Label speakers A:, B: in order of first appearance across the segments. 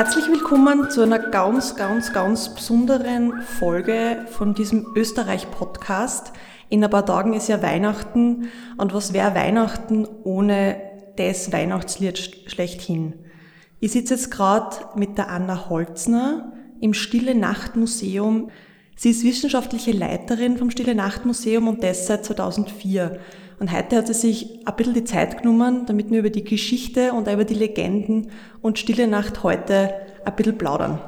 A: Herzlich willkommen zu einer ganz, ganz, ganz besonderen Folge von diesem Österreich-Podcast. In ein paar Tagen ist ja Weihnachten und was wäre Weihnachten ohne das Weihnachtslied schlechthin? Ich sitze jetzt gerade mit der Anna Holzner im Stille Nacht Museum. Sie ist wissenschaftliche Leiterin vom Stille Nacht Museum und das seit 2004. Und heute hat sie sich ein bisschen die Zeit genommen, damit wir über die Geschichte und über die Legenden und Stille Nacht heute ein bisschen plaudern.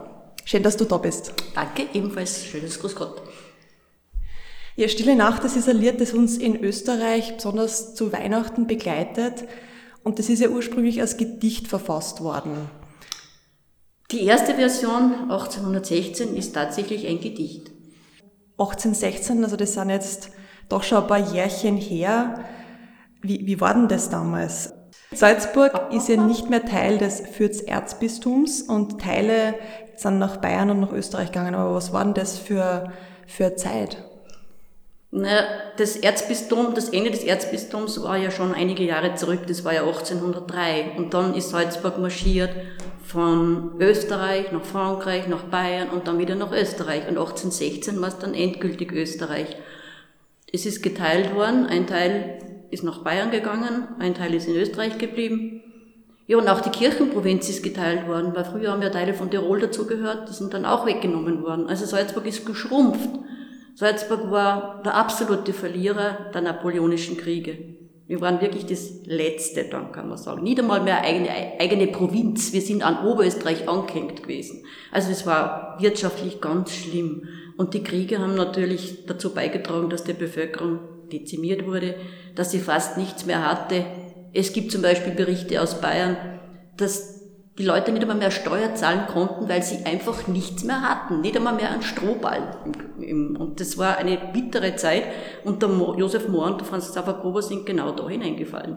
A: Schön, dass du da bist.
B: Danke, ebenfalls schönes Grüß Gott.
A: Ja, Stille Nacht, das ist ein Lied, das uns in Österreich besonders zu Weihnachten begleitet. Und das ist ja ursprünglich als Gedicht verfasst worden.
B: Die erste Version 1816 ist tatsächlich ein Gedicht.
A: 1816, also das sind jetzt doch schon ein paar Jährchen her. Wie, wie war denn das damals? Salzburg ist ja nicht mehr Teil des Fürth-Erzbistums und Teile sind nach Bayern und nach Österreich gegangen. Aber was war denn das für, für Zeit?
B: Na, das Erzbistum, das Ende des Erzbistums war ja schon einige Jahre zurück, das war ja 1803. Und dann ist Salzburg marschiert von Österreich nach Frankreich, nach Bayern und dann wieder nach Österreich. Und 1816 war es dann endgültig Österreich. Es ist geteilt worden, ein Teil ist nach Bayern gegangen, ein Teil ist in Österreich geblieben. Ja, und auch die Kirchenprovinz ist geteilt worden, weil früher haben ja Teile von Tirol dazugehört, die sind dann auch weggenommen worden. Also Salzburg ist geschrumpft. Salzburg war der absolute Verlierer der napoleonischen Kriege. Wir waren wirklich das Letzte, dann kann man sagen. Nicht einmal mehr eigene, eigene Provinz. Wir sind an Oberösterreich angehängt gewesen. Also es war wirtschaftlich ganz schlimm. Und die Kriege haben natürlich dazu beigetragen, dass die Bevölkerung dezimiert wurde, dass sie fast nichts mehr hatte. Es gibt zum Beispiel Berichte aus Bayern, dass die Leute nicht einmal mehr Steuer zahlen konnten, weil sie einfach nichts mehr hatten, nicht einmal mehr einen Strohball. Und das war eine bittere Zeit und der Josef Mohr und der Franz Xaver Gruber sind genau da hineingefallen.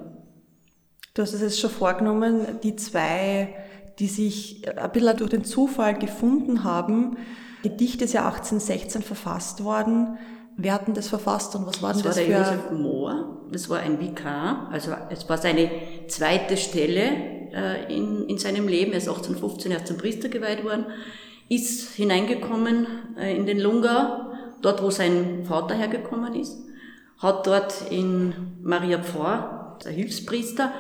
A: Du hast es jetzt schon vorgenommen, die zwei, die sich ein bisschen durch den Zufall gefunden haben, Gedicht ist ja 1816 verfasst worden. Wer hat denn das verfasst und was war denn das,
B: das
A: war
B: der Josef Mohr, das war ein Vikar, also es war seine zweite Stelle äh, in, in seinem Leben, er ist 1815 erst zum Priester geweiht worden, ist hineingekommen äh, in den Lungau, dort wo sein Vater hergekommen ist, hat dort in Maria Pfarr, der Hilfspriester,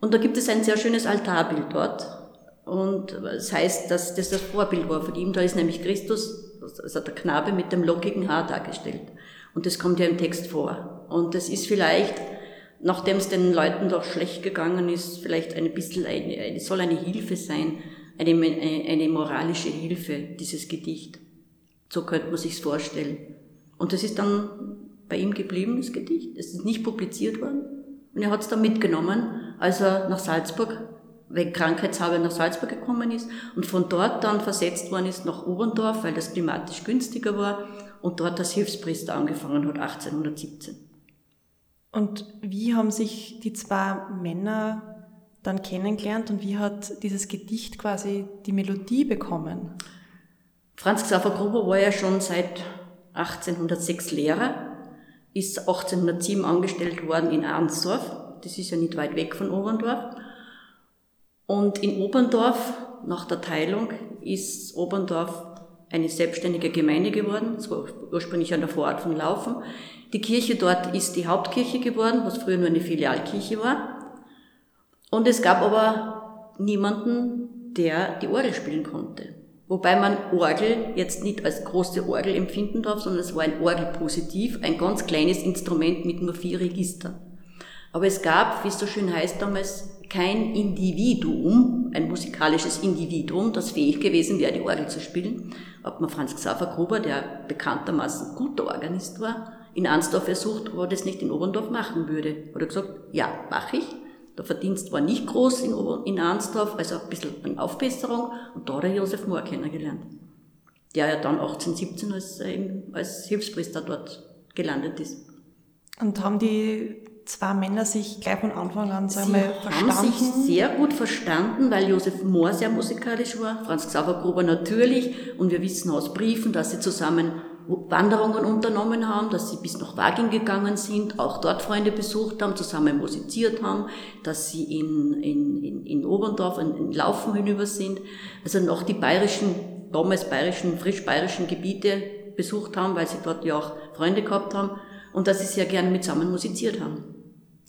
B: und da gibt es ein sehr schönes Altarbild dort, und das heißt, dass das das Vorbild war von ihm. Da ist nämlich Christus, also der Knabe mit dem lockigen Haar dargestellt. Und das kommt ja im Text vor. Und das ist vielleicht, nachdem es den Leuten doch schlecht gegangen ist, vielleicht ein bisschen eine, eine soll eine Hilfe sein, eine, eine moralische Hilfe, dieses Gedicht. So könnte man sich's vorstellen. Und das ist dann bei ihm geblieben, das Gedicht. Es ist nicht publiziert worden. Und er hat es dann mitgenommen, als er nach Salzburg wegen Krankheitshabe nach Salzburg gekommen ist und von dort dann versetzt worden ist nach Oberndorf, weil das klimatisch günstiger war und dort als Hilfspriester angefangen hat 1817.
A: Und wie haben sich die zwei Männer dann kennengelernt und wie hat dieses Gedicht quasi die Melodie bekommen?
B: Franz Xaver Gruber war ja schon seit 1806 Lehrer, ist 1807 angestellt worden in Arnsdorf, das ist ja nicht weit weg von Oberndorf und in Oberndorf, nach der Teilung, ist Oberndorf eine selbstständige Gemeinde geworden. Es war ursprünglich an der Vorort von Laufen. Die Kirche dort ist die Hauptkirche geworden, was früher nur eine Filialkirche war. Und es gab aber niemanden, der die Orgel spielen konnte. Wobei man Orgel jetzt nicht als große Orgel empfinden darf, sondern es war ein Orgelpositiv, ein ganz kleines Instrument mit nur vier Registern. Aber es gab, wie es so schön heißt damals, kein Individuum, ein musikalisches Individuum, das fähig gewesen wäre, die Orgel zu spielen. Ob man Franz Xaver Gruber, der bekanntermaßen guter Organist war, in Ansdorf versucht, ob er das nicht in Oberndorf machen würde. Hat er gesagt, ja, mache ich. Der Verdienst war nicht groß in, Ober in Arnsdorf, also ein bisschen eine Aufbesserung. Und da hat er Josef Mohr kennengelernt, der ja dann 1817 als, äh, als Hilfspriester dort gelandet ist.
A: Und haben die zwei Männer sich gleich von Anfang an sagen
B: wir, verstanden? haben sich sehr gut verstanden, weil Josef Mohr sehr musikalisch war, Franz Xaver Gruber natürlich und wir wissen aus Briefen, dass sie zusammen Wanderungen unternommen haben, dass sie bis nach Waging gegangen sind, auch dort Freunde besucht haben, zusammen musiziert haben, dass sie in, in, in, in Oberndorf in, in Laufen hinüber sind, also noch die bayerischen, damals bayerischen, frisch bayerischen Gebiete besucht haben, weil sie dort ja auch Freunde gehabt haben und dass sie sehr gerne mit zusammen musiziert haben.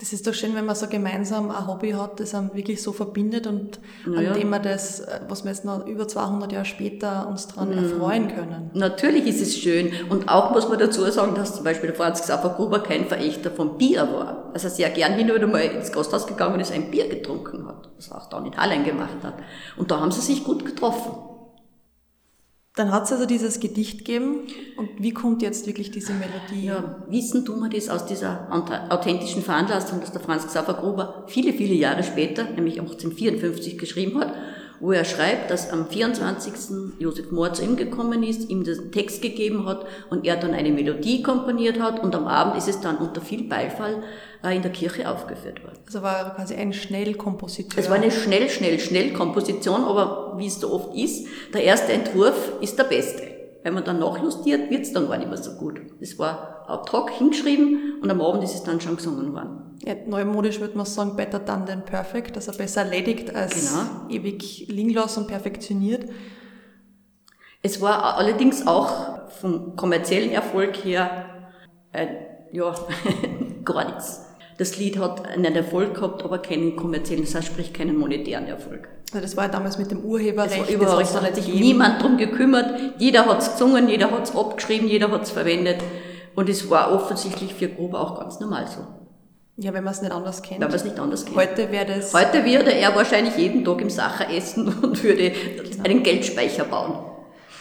A: Das ist doch schön, wenn man so gemeinsam ein Hobby hat, das einem wirklich so verbindet und naja. an dem wir das, äh, was wir jetzt noch über 200 Jahre später uns daran mhm. erfreuen können.
B: Natürlich ist es schön. Und auch muss man dazu sagen, dass zum Beispiel der Franz Xaver Gruber kein Verächter von Bier war. Also sehr gern hin und mal ins Gasthaus gegangen ist, ein Bier getrunken hat. Was er auch dann in Hallen gemacht hat. Und da haben sie sich gut getroffen.
A: Dann hat es also dieses Gedicht gegeben. Und wie kommt jetzt wirklich diese Melodie?
B: Ja, wissen tun wir das aus dieser authentischen Veranlassung, dass der Franz Xaver Gruber viele, viele Jahre später, nämlich 1854, geschrieben hat wo er schreibt, dass am 24. Josef Mohr zu ihm gekommen ist, ihm den Text gegeben hat und er dann eine Melodie komponiert hat und am Abend ist es dann unter viel Beifall äh, in der Kirche aufgeführt worden.
A: Also war quasi ein Schnellkomposition.
B: Es war eine schnell, schnell, schnell Komposition, aber wie es so oft ist, der erste Entwurf ist der beste. Wenn man dann nachjustiert, wird es dann gar nicht mehr so gut. Es war hoc hingeschrieben und am Abend ist es dann schon gesungen worden.
A: Ja, neumodisch würde man sagen, better done than perfect, also besser erledigt als genau. ewig liegen lassen und perfektioniert.
B: Es war allerdings auch vom kommerziellen Erfolg her, äh, ja, gar nichts. Das Lied hat einen Erfolg gehabt, aber keinen kommerziellen, das heißt, sprich keinen monetären Erfolg.
A: Also das war damals mit dem Urheberrecht. Das
B: war überhaupt, da hat sich niemand drum gekümmert. Jeder hat's gesungen, jeder hat's abgeschrieben, jeder hat's verwendet. Und es war offensichtlich für Gruber auch ganz normal so.
A: Ja, wenn man es nicht anders kennt.
B: Wenn man es nicht anders kennt.
A: Heute wäre das.
B: Heute würde er wahrscheinlich jeden Tag im Sacher essen und würde genau. einen Geldspeicher bauen.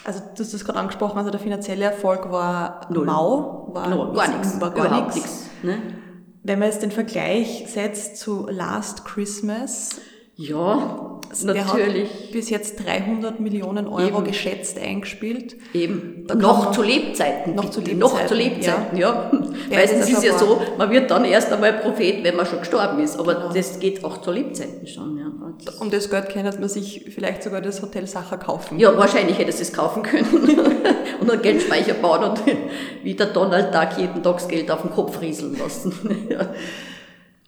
A: Also du hast das gerade angesprochen, also der finanzielle Erfolg war Null. mau,
B: war no, gar nichts, war gar nichts. Ne?
A: Wenn man jetzt den Vergleich setzt zu Last Christmas,
B: ja,
A: der natürlich. Bis jetzt 300 Millionen Euro Eben. geschätzt eingespielt.
B: Eben. noch zu Lebzeiten. Noch zu Lebzeiten. Noch zu Lebzeiten, ja. ja. Ist es ja so, man wird dann erst einmal Prophet, wenn man schon gestorben ist. Aber genau. das geht auch zu Lebzeiten schon, ja.
A: um das Geld kann man sich vielleicht sogar das Hotel Sacher kaufen.
B: Ja, wahrscheinlich hätte es es kaufen können. und einen Geldspeicher bauen und wie der Donald Duck jeden Tag das Geld auf den Kopf rieseln lassen. ja.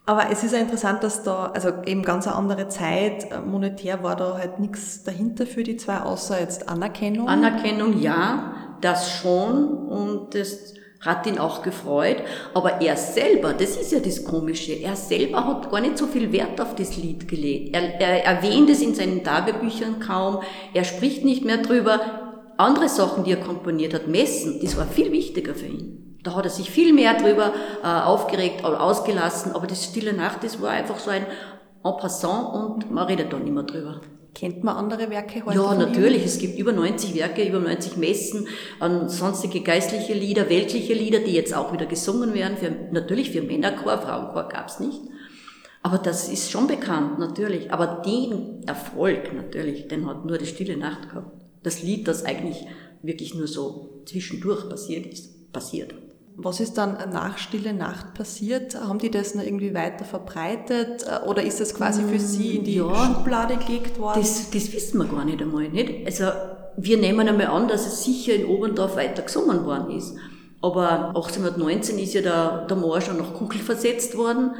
A: Aber es ist ja interessant, dass da, also eben ganz eine andere Zeit, äh, monetär war da halt nichts dahinter für die zwei, außer jetzt Anerkennung.
B: Anerkennung, ja, das schon und das hat ihn auch gefreut. Aber er selber, das ist ja das Komische, er selber hat gar nicht so viel Wert auf das Lied gelegt. Er, er erwähnt es in seinen Tagebüchern kaum, er spricht nicht mehr drüber. Andere Sachen, die er komponiert hat, Messen, das war viel wichtiger für ihn. Da hat er sich viel mehr drüber äh, aufgeregt oder ausgelassen, aber das Stille Nacht, das war einfach so ein en passant und man redet da nicht mehr drüber.
A: Kennt man andere Werke heute?
B: Ja, natürlich. Ihm? Es gibt über 90 Werke, über 90 Messen, an sonstige geistliche Lieder, weltliche Lieder, die jetzt auch wieder gesungen werden. Für, natürlich für Männerchor, Frauenchor gab's nicht. Aber das ist schon bekannt, natürlich. Aber den Erfolg, natürlich, den hat nur die Stille Nacht gehabt. Das Lied, das eigentlich wirklich nur so zwischendurch passiert ist, passiert.
A: Was ist dann nach Stille Nacht passiert? Haben die das noch irgendwie weiter verbreitet äh, oder ist das quasi für Sie in die ja, Schublade gelegt worden?
B: Das, das wissen wir gar nicht einmal. Nicht? Also wir nehmen einmal an, dass es sicher in Oberndorf weiter gesungen worden ist. Aber 1819 ist ja der, der Moor schon nach Kugel versetzt worden.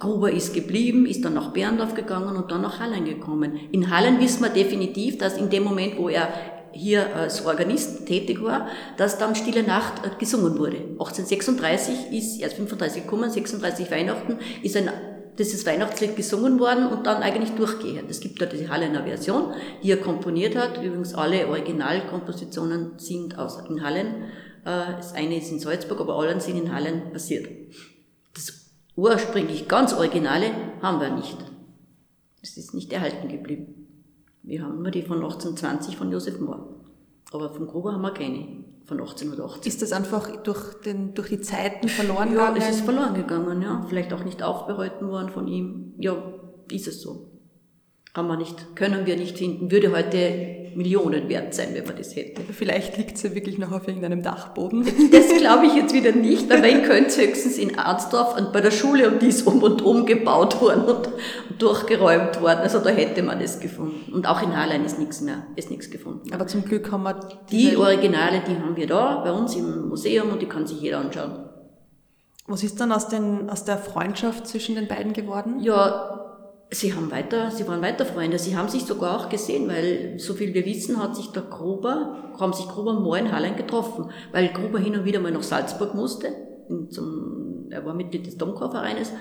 B: Gruber ist geblieben, ist dann nach Berndorf gegangen und dann nach Hallen gekommen. In Hallen wissen wir definitiv, dass in dem Moment, wo er hier als Organist tätig war, dass dann Stille Nacht äh, gesungen wurde. 1836 ist erst 35 gekommen, 36 Weihnachten ist ein dieses Weihnachtslied gesungen worden und dann eigentlich durchgehend. Es gibt da diese Hallener Version, die er komponiert hat. Übrigens alle Originalkompositionen sind aus in Hallen. Äh, das eine ist in Salzburg, aber alle sind in Hallen passiert. Das ursprünglich ganz Originale haben wir nicht. Das ist nicht erhalten geblieben. Wir haben nur die von 1820 von Josef Mohr. Aber vom Gruber haben wir keine von 1880.
A: Ist das einfach durch, den, durch die Zeiten verloren
B: gegangen? Ja, es ist verloren gegangen, ja. Vielleicht auch nicht aufbereiten worden von ihm. Ja, ist es so. Kann man nicht, können wir nicht finden. Würde heute Millionen wert sein, wenn man das hätte.
A: Vielleicht liegt sie ja wirklich noch auf irgendeinem Dachboden.
B: Das glaube ich jetzt wieder nicht, weil wenn könnte höchstens in Arnsdorf und bei der Schule und die ist um und um gebaut worden und durchgeräumt worden. Also da hätte man das gefunden. Und auch in Harlein ist nichts mehr, ist nichts gefunden.
A: Aber zum Glück haben wir
B: die Originale, die haben wir da bei uns im Museum und die kann sich jeder anschauen.
A: Was ist dann aus, den, aus der Freundschaft zwischen den beiden geworden?
B: Ja, sie haben weiter, sie waren weiter Freunde. Sie haben sich sogar auch gesehen, weil so viel wir wissen, hat sich der Gruber, haben sich Gruber mal in Hallein getroffen, weil Gruber hin und wieder mal nach Salzburg musste. Zum, er war Mitglied des Domchorvereines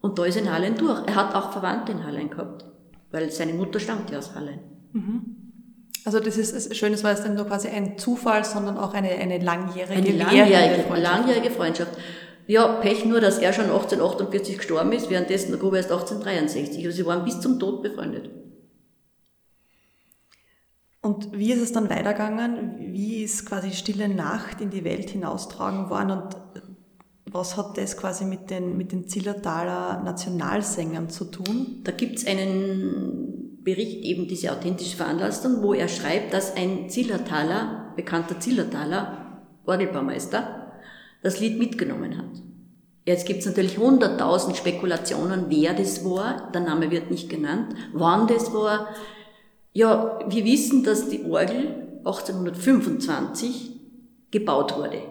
B: und da ist in Hallein durch. Er hat auch Verwandte in Hallein gehabt, weil seine Mutter stammt ja aus Hallein.
A: Mhm. Also das ist schön, es war jetzt nicht nur quasi ein Zufall, sondern auch eine, eine langjährige,
B: eine langjährige Freundschaft. Langjährige Freundschaft. Ja, Pech nur, dass er schon 1848 gestorben ist, währenddessen der Gruber erst 1863. Also sie waren bis zum Tod befreundet.
A: Und wie ist es dann weitergegangen? Wie ist quasi Stille Nacht in die Welt hinaustragen worden und was hat das quasi mit den, mit den Zillertaler Nationalsängern zu tun?
B: Da gibt's einen Bericht, eben diese authentische Veranlassung, wo er schreibt, dass ein Zillertaler, bekannter Zillertaler, Orgelbaumeister, das Lied mitgenommen hat. Jetzt gibt es natürlich hunderttausend Spekulationen, wer das war. Der Name wird nicht genannt. Wann das war. Ja, wir wissen, dass die Orgel 1825 gebaut wurde.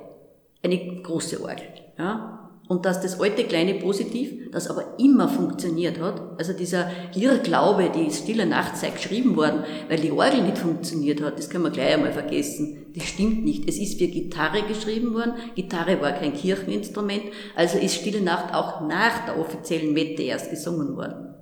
B: Eine große Orgel. Ja? Und dass das alte kleine Positiv, das aber immer funktioniert hat, also dieser Irrglaube, die Stille Nacht sei geschrieben worden, weil die Orgel nicht funktioniert hat, das können wir gleich einmal vergessen. Das stimmt nicht. Es ist für Gitarre geschrieben worden. Gitarre war kein Kircheninstrument, also ist Stille Nacht auch nach der offiziellen Mette erst gesungen worden.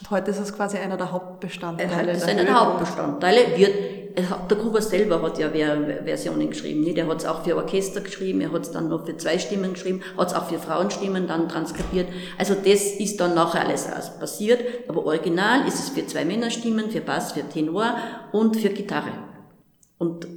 A: Und heute ist es quasi einer der Hauptbestandteile.
B: Das ist einer der Hauptbestandteile, wird der Gruber selber hat ja Versionen geschrieben. Nicht? Er hat es auch für Orchester geschrieben, er hat es dann noch für zwei Stimmen geschrieben, hat es auch für Frauenstimmen dann transkribiert. Also das ist dann nachher alles passiert. Aber original ist es für zwei Männerstimmen, für Bass, für Tenor und für Gitarre. Und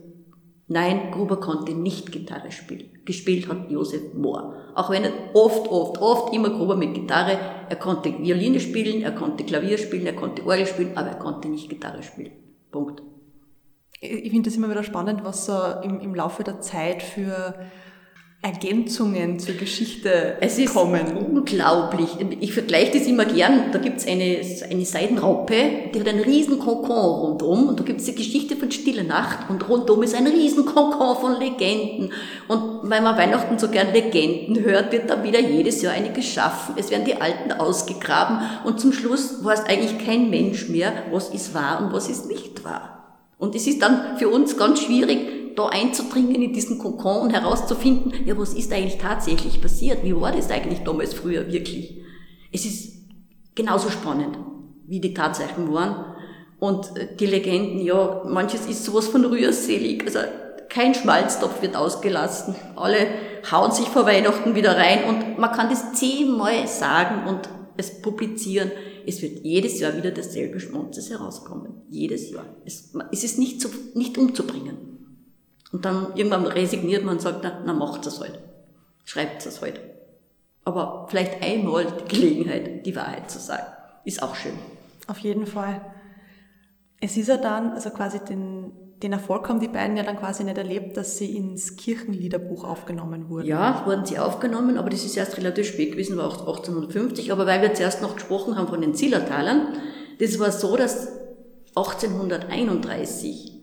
B: nein, Gruber konnte nicht Gitarre spielen. Gespielt hat Josef Mohr. Auch wenn er oft, oft, oft immer Gruber mit Gitarre, er konnte Violine spielen, er konnte Klavier spielen, er konnte Orgel spielen, aber er konnte nicht Gitarre spielen. Punkt
A: ich finde das immer wieder spannend, was so im, im Laufe der Zeit für Ergänzungen zur Geschichte
B: es ist
A: kommen.
B: unglaublich. Ich vergleiche das immer gern. Da gibt's eine, eine Seidenraupe, die hat einen riesen Kokon rundum. Und da gibt's die Geschichte von Stille Nacht. Und rundum ist ein riesen Kokon von Legenden. Und weil man Weihnachten so gern Legenden hört, wird da wieder jedes Jahr eine geschaffen. Es werden die Alten ausgegraben. Und zum Schluss weiß eigentlich kein Mensch mehr, was ist wahr und was ist nicht wahr. Und es ist dann für uns ganz schwierig, da einzudringen in diesen Kokon und herauszufinden, ja, was ist eigentlich tatsächlich passiert? Wie war das eigentlich damals früher wirklich? Es ist genauso spannend, wie die Tatsachen waren. Und äh, die Legenden, ja, manches ist sowas von rührselig. Also kein Schmalztopf wird ausgelassen. Alle hauen sich vor Weihnachten wieder rein und man kann das zehnmal sagen und es publizieren. Es wird jedes Jahr wieder dasselbe Schmonzes herauskommen. Jedes Jahr. Es, es ist nicht, zu, nicht umzubringen. Und dann irgendwann resigniert man und sagt, na, na macht es halt. Schreibt es halt. Aber vielleicht einmal die Gelegenheit, die Wahrheit zu sagen. Ist auch schön.
A: Auf jeden Fall. Es ist ja dann, also quasi den, den Erfolg haben die beiden ja dann quasi nicht erlebt, dass sie ins Kirchenliederbuch aufgenommen wurden.
B: Ja, wurden sie aufgenommen, aber das ist erst relativ spät gewesen, war 1850. Aber weil wir zuerst noch gesprochen haben von den Zillertalern, das war so, dass 1831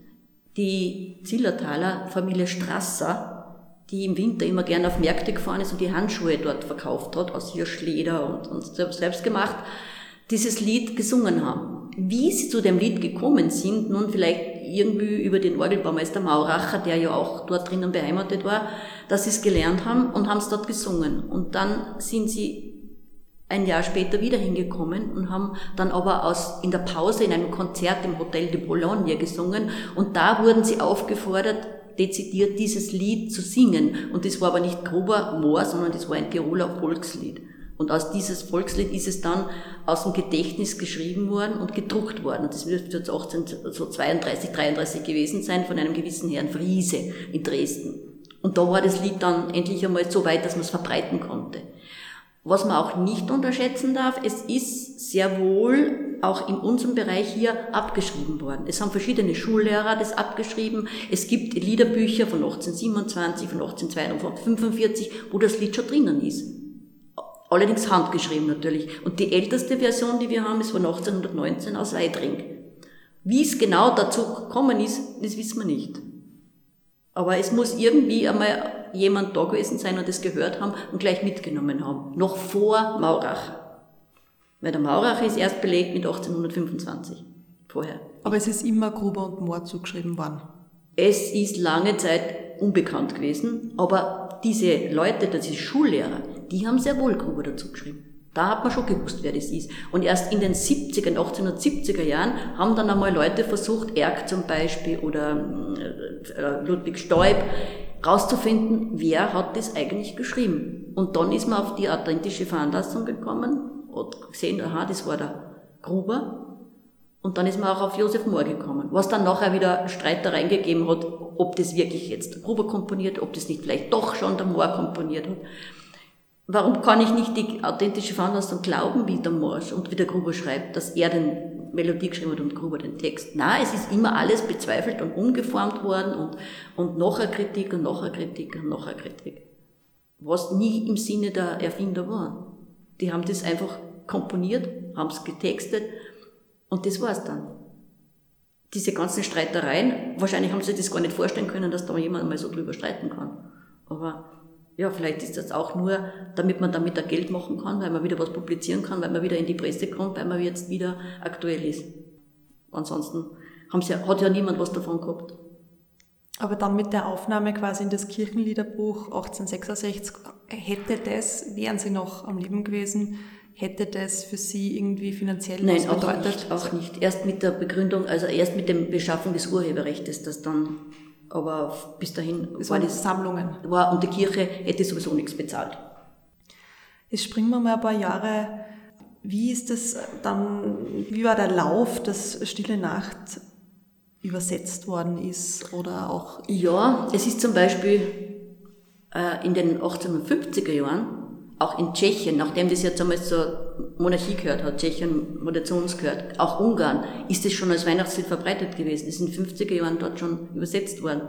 B: die Zillertaler Familie Strasser, die im Winter immer gern auf Märkte gefahren ist und die Handschuhe dort verkauft hat, aus Hirschleder und, und selbst gemacht, dieses Lied gesungen haben. Wie sie zu dem Lied gekommen sind, nun vielleicht irgendwie über den Orgelbaumeister Mauracher, der ja auch dort drinnen beheimatet war, dass sie es gelernt haben und haben es dort gesungen. Und dann sind sie ein Jahr später wieder hingekommen und haben dann aber aus, in der Pause in einem Konzert im Hotel de Boulogne gesungen und da wurden sie aufgefordert, dezidiert dieses Lied zu singen. Und das war aber nicht Gruber Moor, sondern das war ein Tiroler Volkslied. Und aus dieses Volkslied ist es dann aus dem Gedächtnis geschrieben worden und gedruckt worden. Das wird jetzt 1832, 33 gewesen sein von einem gewissen Herrn Friese in Dresden. Und da war das Lied dann endlich einmal so weit, dass man es verbreiten konnte. Was man auch nicht unterschätzen darf, es ist sehr wohl auch in unserem Bereich hier abgeschrieben worden. Es haben verschiedene Schullehrer das abgeschrieben. Es gibt Liederbücher von 1827, von 1845, wo das Lied schon drinnen ist. Allerdings handgeschrieben natürlich. Und die älteste Version, die wir haben, ist von 1819 aus Weidring. Wie es genau dazu gekommen ist, das wissen wir nicht. Aber es muss irgendwie einmal jemand da gewesen sein und das gehört haben und gleich mitgenommen haben. Noch vor Maurach. Weil der Maurach ist erst belegt mit 1825. Vorher.
A: Aber es ist immer Gruber und Mohr zugeschrieben worden.
B: Es ist lange Zeit unbekannt gewesen, aber diese Leute, diese Schullehrer, die haben sehr wohl Gruber dazu geschrieben. Da hat man schon gewusst, wer das ist. Und erst in den 70er, 1870er Jahren haben dann einmal Leute versucht, Erk zum Beispiel oder äh, Ludwig Stoib, rauszufinden, wer hat das eigentlich geschrieben. Und dann ist man auf die authentische Veranlassung gekommen und gesehen, aha, das war der Gruber. Und dann ist man auch auf Josef Mohr gekommen, was dann nachher wieder Streitereien gegeben hat, ob das wirklich jetzt Gruber komponiert, ob das nicht vielleicht doch schon der Mohr komponiert hat. Warum kann ich nicht die authentische Veranlassung glauben, wie der Morsch und wie der Gruber schreibt, dass er den Melodie geschrieben hat und Gruber den Text? Nein, es ist immer alles bezweifelt und umgeformt worden und, und noch eine Kritik und noch eine Kritik und noch eine Kritik. Was nie im Sinne der Erfinder war. Die haben das einfach komponiert, haben es getextet und das war's dann. Diese ganzen Streitereien, wahrscheinlich haben sie das gar nicht vorstellen können, dass da jemand mal so drüber streiten kann. Aber ja, vielleicht ist das auch nur, damit man damit ein Geld machen kann, weil man wieder was publizieren kann, weil man wieder in die Presse kommt, weil man jetzt wieder aktuell ist. Ansonsten sie, hat ja niemand was davon gehabt.
A: Aber dann mit der Aufnahme quasi in das Kirchenliederbuch 1866, hätte das, wären Sie noch am Leben gewesen, hätte das für Sie irgendwie finanziell
B: Nein, was bedeutet? Nein, auch nicht, auch nicht. Erst mit der Begründung, also erst mit der Beschaffung des Urheberrechts, das dann aber bis dahin
A: es waren das Sammlungen.
B: War, und die Kirche hätte sowieso nichts bezahlt.
A: Jetzt springen wir mal ein paar Jahre. Wie ist das dann, wie war der Lauf, dass Stille Nacht übersetzt worden ist oder auch?
B: Ja, es ist zum Beispiel äh, in den 1850er Jahren auch in Tschechien, nachdem das jetzt einmal zur Monarchie gehört hat, Tschechien wurde zu uns gehört, auch Ungarn, ist es schon als Weihnachtslied verbreitet gewesen. Es ist in den 50er Jahren dort schon übersetzt worden.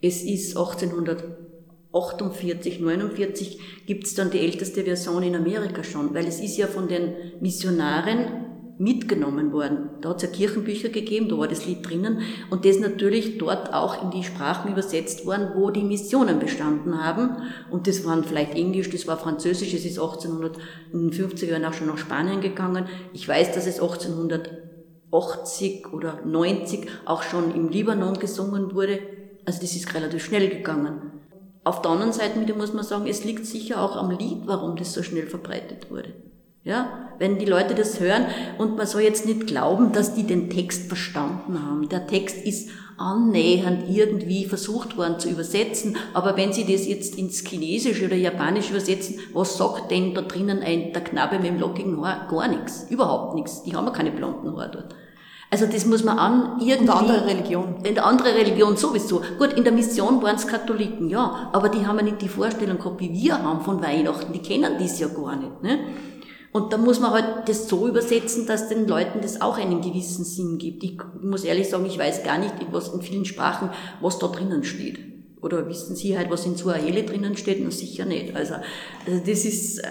B: Es ist 1848, 49 gibt es dann die älteste Version in Amerika schon, weil es ist ja von den Missionaren mitgenommen worden. Da hat es ja Kirchenbücher gegeben, da war das Lied drinnen und das natürlich dort auch in die Sprachen übersetzt worden, wo die Missionen bestanden haben. Und das waren vielleicht Englisch, das war Französisch, es ist 1850er Jahren auch schon nach Spanien gegangen. Ich weiß, dass es 1880 oder 90 auch schon im Libanon gesungen wurde. Also das ist relativ schnell gegangen. Auf der anderen Seite muss man sagen, es liegt sicher auch am Lied, warum das so schnell verbreitet wurde. Ja, wenn die Leute das hören und man soll jetzt nicht glauben, dass die den Text verstanden haben. Der Text ist annähernd irgendwie versucht worden zu übersetzen, aber wenn sie das jetzt ins Chinesische oder Japanische übersetzen, was sagt denn da drinnen ein, der Knabe mit dem lockigen Haar? Gar nichts, überhaupt nichts. Die haben ja keine blonden Haare dort. Also das muss man an irgendwie...
A: Und andere Religion.
B: In der andere Religion sowieso. Gut, in der Mission waren es Katholiken, ja, aber die haben ja nicht die Vorstellung gehabt, wie wir haben von Weihnachten. Die kennen das ja gar nicht. Ne? Und da muss man halt das so übersetzen, dass den Leuten das auch einen gewissen Sinn gibt. Ich muss ehrlich sagen, ich weiß gar nicht, was in vielen Sprachen, was da drinnen steht. Oder wissen Sie halt, was in Suaheli drinnen steht? Na, sicher nicht. Also, also das ist, äh,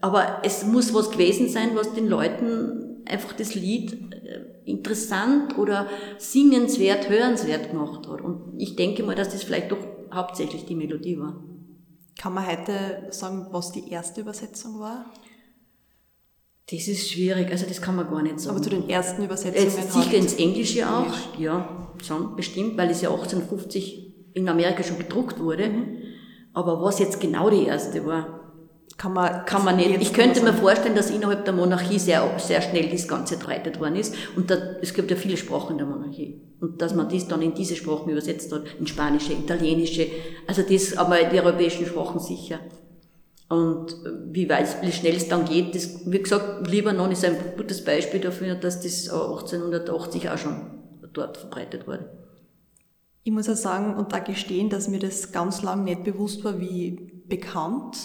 B: aber es muss was gewesen sein, was den Leuten einfach das Lied äh, interessant oder singenswert, hörenswert gemacht hat. Und ich denke mal, dass das vielleicht doch hauptsächlich die Melodie war.
A: Kann man heute sagen, was die erste Übersetzung war?
B: Das ist schwierig, also das kann man gar nicht sagen.
A: Aber zu den ersten Übersetzungen?
B: Jetzt sicher ins Englische auch, Englisch. ja, schon, bestimmt, weil es ja 1850 in Amerika schon gedruckt wurde. Mhm. Aber was jetzt genau die erste war, kann man, kann man nicht. Ich könnte mir vorstellen, dass innerhalb der Monarchie sehr, sehr schnell das Ganze verbreitet worden ist. Und da, es gibt ja viele Sprachen in der Monarchie. Und dass man das dann in diese Sprachen übersetzt hat, in Spanische, Italienische, also das, aber die europäischen Sprachen sicher. Und wie weit, wie schnell es dann geht, das, wie gesagt, Libanon ist ein gutes Beispiel dafür, dass das 1880 auch schon dort verbreitet wurde.
A: Ich muss ja sagen und da gestehen, dass mir das ganz lang nicht bewusst war, wie bekannt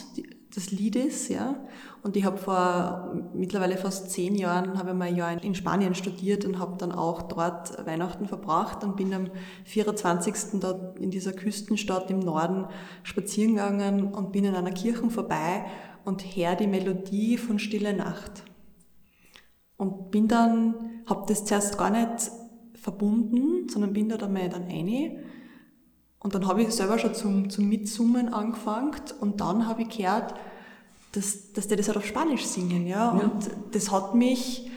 A: das Lied ist, ja. Und ich habe vor mittlerweile fast zehn Jahren, habe ich mal ein Jahr in Spanien studiert und habe dann auch dort Weihnachten verbracht und bin am 24. dort in dieser Küstenstadt im Norden spazieren gegangen und bin in einer Kirche vorbei und her die Melodie von Stille Nacht. Und bin dann, habe das zuerst gar nicht verbunden, sondern bin da dann mal dann rein. Und dann habe ich selber schon zum, zum Mitsummen angefangen und dann habe ich gehört, dass, dass die das halt auf Spanisch singen, ja. ja. Und das hat mich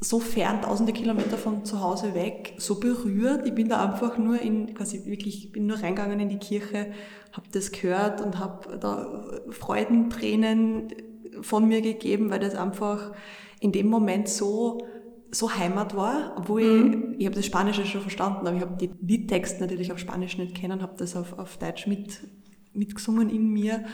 A: so fern, tausende Kilometer von zu Hause weg, so berührt. Ich bin da einfach nur in, quasi wirklich, bin nur reingegangen in die Kirche, habe das gehört und habe da Freudentränen von mir gegeben, weil das einfach in dem Moment so so Heimat war, obwohl mhm. ich, ich habe das Spanische schon verstanden, aber ich habe die Liedtexte natürlich auf Spanisch nicht kennen, habe das auf, auf Deutsch mit, mitgesungen in mir.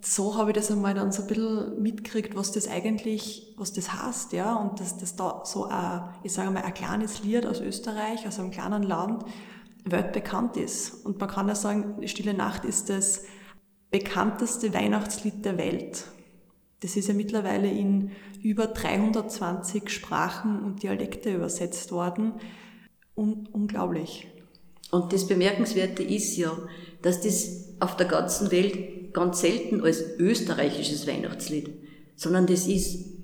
A: So habe ich das einmal dann so ein bisschen mitgekriegt, was das eigentlich, was das heißt, ja, und dass das da so ein, ich sage mal, ein kleines Lied aus Österreich, aus einem kleinen Land, weltbekannt ist. Und man kann ja sagen, Stille Nacht ist das bekannteste Weihnachtslied der Welt. Das ist ja mittlerweile in über 320 Sprachen und Dialekte übersetzt worden. Un unglaublich.
B: Und das Bemerkenswerte ist ja, dass das auf der ganzen Welt ganz selten als österreichisches Weihnachtslied, sondern das ist,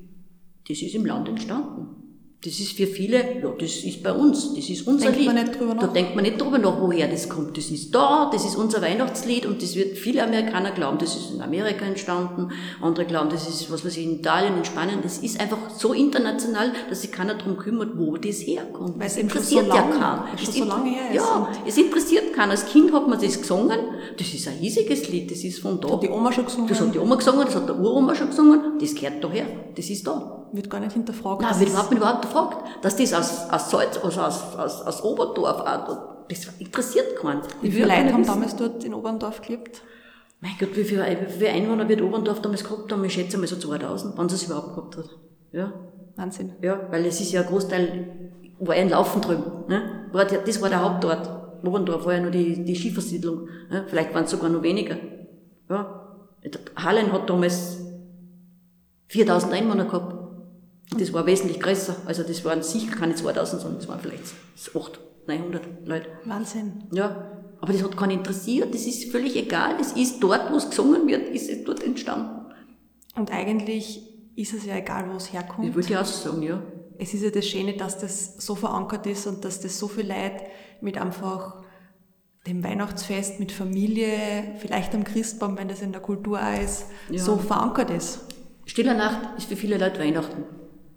B: das ist im Land entstanden. Das ist für viele, ja, das ist bei uns, das ist unser
A: denkt
B: Lied.
A: Man nicht drüber nach.
B: Da denkt man nicht drüber nach, woher das kommt. Das ist da, das ist unser Weihnachtslied und das wird viele Amerikaner glauben, das ist in Amerika entstanden, andere glauben, das ist, was weiß ich, in Italien, in Spanien. Das ist einfach so international, dass sich keiner darum kümmert, wo das herkommt.
A: Weil es interessiert so lange, ja keinen.
B: Schon so lange her ist. Ja, es interessiert keinen. Als Kind hat man das gesungen, das ist ein riesiges Lied, das ist von da.
A: Das hat die Oma schon gesungen.
B: Das hat die Oma gesungen, das hat der Uroma schon gesungen, das gehört daher, das ist da
A: wird gar nicht hinterfragt.
B: Nein, wird überhaupt überhaupt gefragt. Dass das aus, aus Salz, also aus, aus, aus Oberdorf, das interessiert keinen.
A: Wie viele Leute haben damals dort in Oberndorf gelebt?
B: Mein Gott, wie viele, wie viele Einwohner wird Oberndorf damals gehabt haben? Ich schätze mal so 2000, wann es überhaupt gehabt hat. Ja.
A: Wahnsinn.
B: Ja, weil es ist ja ein Großteil, war ein Laufen drüben. Ne? Das war der Hauptort. Oberndorf war ja nur die, die Skiversiedlung. Ne? Vielleicht waren es sogar noch weniger. Ja. Hallen hat damals 4000 Einwohner gehabt. Das war wesentlich größer. Also das waren sicher keine 2000, sondern das waren vielleicht 800, 900 Leute.
A: Wahnsinn.
B: Ja. Aber das hat keinen interessiert. Das ist völlig egal. Das ist dort, wo es gesungen wird, ist es dort entstanden.
A: Und eigentlich ist es ja egal, wo es herkommt.
B: Ich würde ja auch so sagen, ja.
A: Es ist ja das Schöne, dass das so verankert ist und dass das so viel Leute mit einfach dem Weihnachtsfest, mit Familie, vielleicht am Christbaum, wenn das in der Kultur auch ist, ja. so verankert ist.
B: Stille Nacht ist für viele Leute Weihnachten.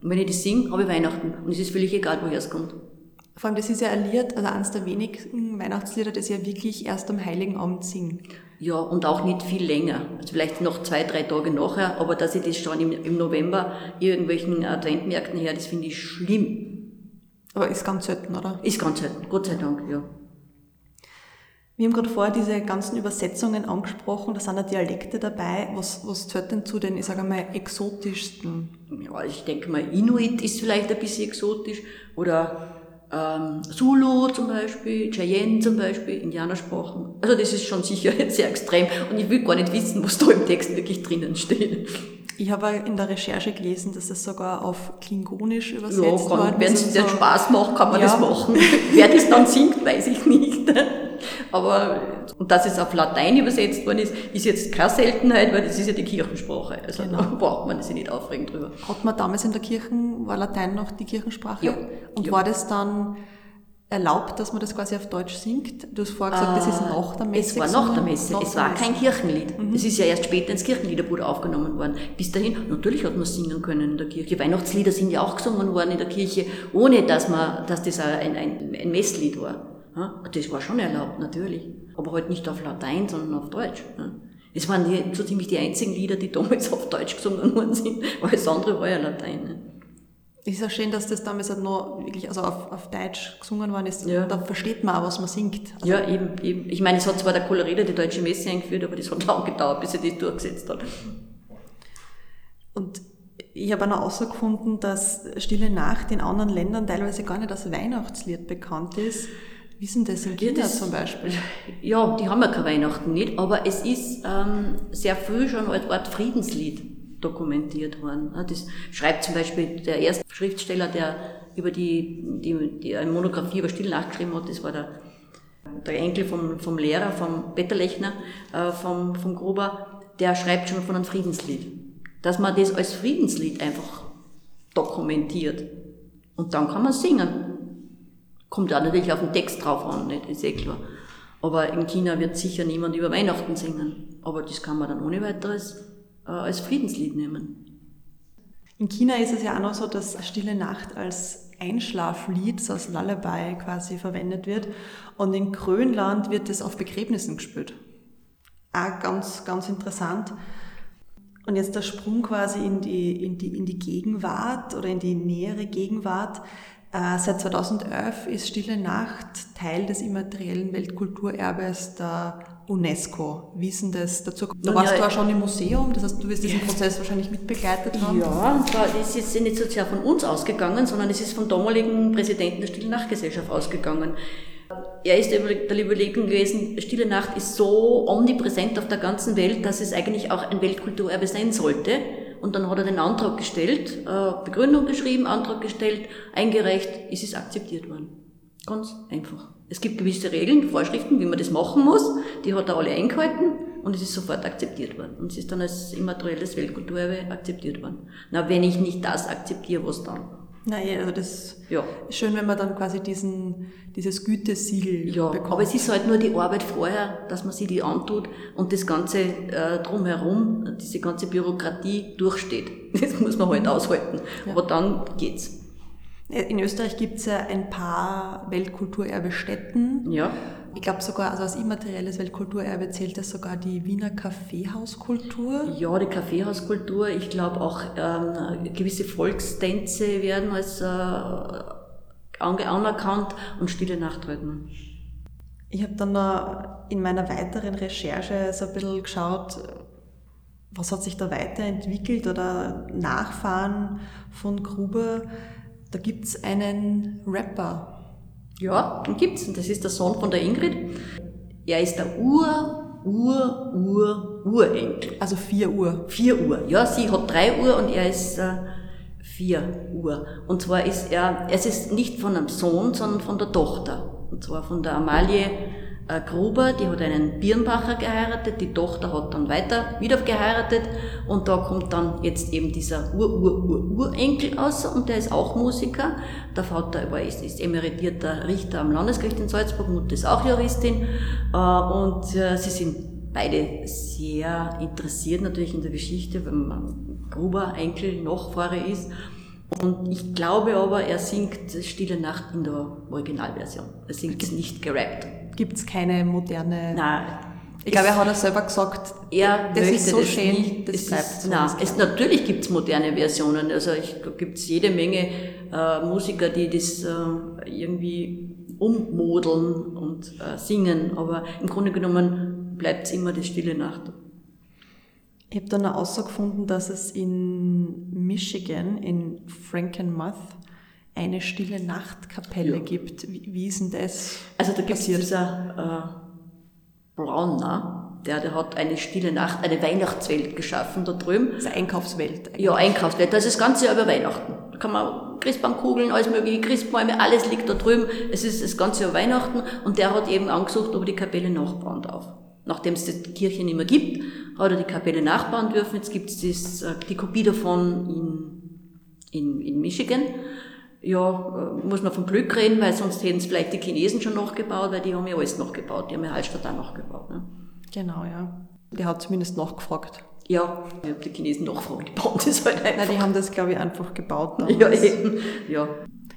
B: Und wenn ich das singe, habe ich Weihnachten. Und es ist völlig egal, woher es kommt.
A: Vor allem, das ist ja ein Lied, also eines der wenigen Weihnachtslieder, das ja wirklich erst am Heiligen Abend singen.
B: Ja, und auch nicht viel länger. Also vielleicht noch zwei, drei Tage nachher, aber dass ich das schon im, im November irgendwelchen Adventmärkten her, das finde ich schlimm.
A: Aber ist ganz selten, oder?
B: Ist ganz selten, Gott sei Dank, ja.
A: Wir haben gerade vorher diese ganzen Übersetzungen angesprochen, da sind ja Dialekte dabei. Was, was zählt denn zu den, ich sage mal, exotischsten?
B: Ja, ich denke mal, Inuit ist vielleicht ein bisschen exotisch oder ähm, Zulu zum Beispiel, Cheyenne zum Beispiel, Indianersprachen. Also das ist schon sicher sehr extrem und ich will gar nicht wissen, was da im Text wirklich drinnen steht.
A: Ich habe in der Recherche gelesen, dass das sogar auf Klingonisch übersetzt
B: ja, Wenn es dir so Spaß macht, kann man ja. das machen. Wer das dann singt, weiß ich nicht. Aber, und dass es auf Latein übersetzt worden ist, ist jetzt keine Seltenheit, weil das ist ja die Kirchensprache. Also genau. da braucht man sich nicht aufregen drüber.
A: Hat man damals in der Kirche, war Latein noch die Kirchensprache?
B: Ja.
A: Und
B: ja.
A: war das dann erlaubt, dass man das quasi auf Deutsch singt? Du hast vorher gesagt, das ist äh, nach der Messe.
B: Es war nach der Messe. Nach es war Messe. kein Kirchenlied. Mhm. Es ist ja erst später ins Kirchenliederbuch aufgenommen worden. Bis dahin, natürlich hat man singen können in der Kirche. Weihnachtslieder sind ja auch gesungen worden in der Kirche, ohne dass man, dass das ein, ein, ein Messlied war. Das war schon erlaubt, natürlich. Aber halt nicht auf Latein, sondern auf Deutsch. Es waren die, so ziemlich die einzigen Lieder, die damals auf Deutsch gesungen worden sind. Alles andere war ja Latein.
A: Es ist auch schön, dass das damals halt noch wirklich also auf, auf Deutsch gesungen worden ist. Ja. Da versteht man auch, was man singt.
B: Also ja, eben, eben. Ich meine, es hat zwar der Coloreda die deutsche Messe eingeführt, aber das hat lange gedauert, bis er das durchgesetzt hat.
A: Und ich habe auch noch herausgefunden, dass Stille Nacht in anderen Ländern teilweise gar nicht als Weihnachtslied bekannt ist, Wie denn das in China das, zum Beispiel?
B: Ja, die haben ja kein Weihnachten nicht, aber es ist ähm, sehr früh schon als Art Friedenslied dokumentiert worden. Das schreibt zum Beispiel der erste Schriftsteller, der über die, die, die eine Monographie über Stille Nacht geschrieben hat, das war der, der Enkel vom, vom Lehrer, vom Betterlechner, äh, vom, vom Gruber, der schreibt schon von einem Friedenslied. Dass man das als Friedenslied einfach dokumentiert. Und dann kann man singen. Kommt auch natürlich auf den Text drauf an, nicht? ist eh klar. Aber in China wird sicher niemand über Weihnachten singen. Aber das kann man dann ohne weiteres äh, als Friedenslied nehmen.
A: In China ist es ja auch noch so, dass Stille Nacht als Einschlaflied, so als Lullaby quasi verwendet wird. Und in Grönland wird es auf Begräbnissen gespielt. Auch ganz, ganz interessant. Und jetzt der Sprung quasi in die, in die, in die Gegenwart oder in die nähere Gegenwart. Äh, seit 2011 ist Stille Nacht Teil des immateriellen Weltkulturerbes der UNESCO. Wie ist denn das dazu? Da warst ja, du auch schon im Museum, das heißt, du wirst diesen Prozess wahrscheinlich mitbegleitet haben.
B: Ja, und zwar ist jetzt nicht so sehr von uns ausgegangen, sondern es ist vom damaligen Präsidenten der Stille Nacht-Gesellschaft ausgegangen. Er ist der Überlegung gewesen, Stille Nacht ist so omnipräsent auf der ganzen Welt, dass es eigentlich auch ein Weltkulturerbe sein sollte. Und dann hat er den Antrag gestellt, äh, Begründung geschrieben, Antrag gestellt, eingereicht, ist es akzeptiert worden. Ganz einfach. Es gibt gewisse Regeln, Vorschriften, wie man das machen muss, die hat er alle eingehalten und es ist sofort akzeptiert worden. Und es ist dann als immaterielles Weltkulturerbe akzeptiert worden. Na, wenn ich nicht das akzeptiere, was dann?
A: Naja, also das ja. ist schön, wenn man dann quasi diesen, dieses Gütesiegel
B: ja, bekommt. Aber es ist halt nur die Arbeit vorher, dass man sich die antut und das Ganze äh, drumherum, diese ganze Bürokratie durchsteht. Das muss man halt aushalten. Ja. Aber dann geht's.
A: In Österreich gibt es ja ein paar Weltkulturerbestätten.
B: Ja.
A: Ich glaube sogar, also als immaterielles Weltkulturerbe zählt das sogar die Wiener Kaffeehauskultur.
B: Ja, die Kaffeehauskultur. Ich glaube auch ähm, gewisse Volkstänze werden als äh, anerkannt und Stille Nacht halt
A: Ich habe dann noch in meiner weiteren Recherche so ein bisschen geschaut, was hat sich da weiterentwickelt oder Nachfahren von Gruber da gibt es einen Rapper.
B: Ja, den gibt's. Und das ist der Sohn von der Ingrid. Er ist der Ur, Ur, Ur, Urenkel.
A: Also 4 Uhr.
B: 4 Uhr. Ja, sie hat 3 Uhr und er ist äh, 4 Uhr. Und zwar ist er, es ist nicht von einem Sohn, sondern von der Tochter. Und zwar von der Amalie äh, Gruber, die hat einen Birnbacher geheiratet, die Tochter hat dann weiter wieder geheiratet und da kommt dann jetzt eben dieser Ur-Ur-Ur-Urenkel aus und der ist auch Musiker. Der Vater war, ist, ist emeritierter Richter am Landesgericht in Salzburg, Mutter ist auch Juristin äh, und äh, sie sind beide sehr interessiert natürlich in der Geschichte, wenn man Gruber Enkel Nachfahre ist. Und ich glaube aber, er singt Stille Nacht in der Originalversion. Er singt es nicht gerappt
A: gibt es keine moderne.
B: Nein.
A: Ich glaube, er hat es selber gesagt,
B: er
A: das ist so
B: das
A: schön,
B: nicht, das bleibt ist, so. Nein, es, natürlich gibt es moderne Versionen. Also gibt es jede Menge äh, Musiker, die das äh, irgendwie ummodeln und äh, singen, aber im Grunde genommen bleibt es immer die stille Nacht.
A: Ich habe dann eine Aussage gefunden, dass es in Michigan, in Frankenmuth, eine stille Nachtkapelle ja. gibt. Wie, wie, ist denn das?
B: Also da gibt es dieser äh, Brauner, der, der hat eine stille Nacht, eine Weihnachtswelt geschaffen da drüben.
A: Das ist eine Einkaufswelt.
B: Eigentlich. Ja, Einkaufswelt. Das ist das ganze Jahr über Weihnachten. Da kann man Christbaumkugeln, alles mögliche, Christbäume, alles liegt da drüben. Es ist das ganze Jahr Weihnachten und der hat eben angesucht, ob er die Kapelle nachbauen darf. Nachdem es die Kirche nicht mehr gibt, hat er die Kapelle nachbauen dürfen. Jetzt gibt es äh, die Kopie davon in, in, in Michigan ja, äh, muss man vom Glück reden, weil sonst hätten es vielleicht die Chinesen schon nachgebaut, weil die haben ja alles nachgebaut, die haben ja Hallstatt auch nachgebaut. Ne?
A: Genau, ja. Der hat zumindest nachgefragt.
B: Ja, ich habe die Chinesen nachgefragt, die bauen das halt einfach.
A: Nein, die haben das, glaube ich, einfach gebaut.
B: Damals. Ja, eben. Ja.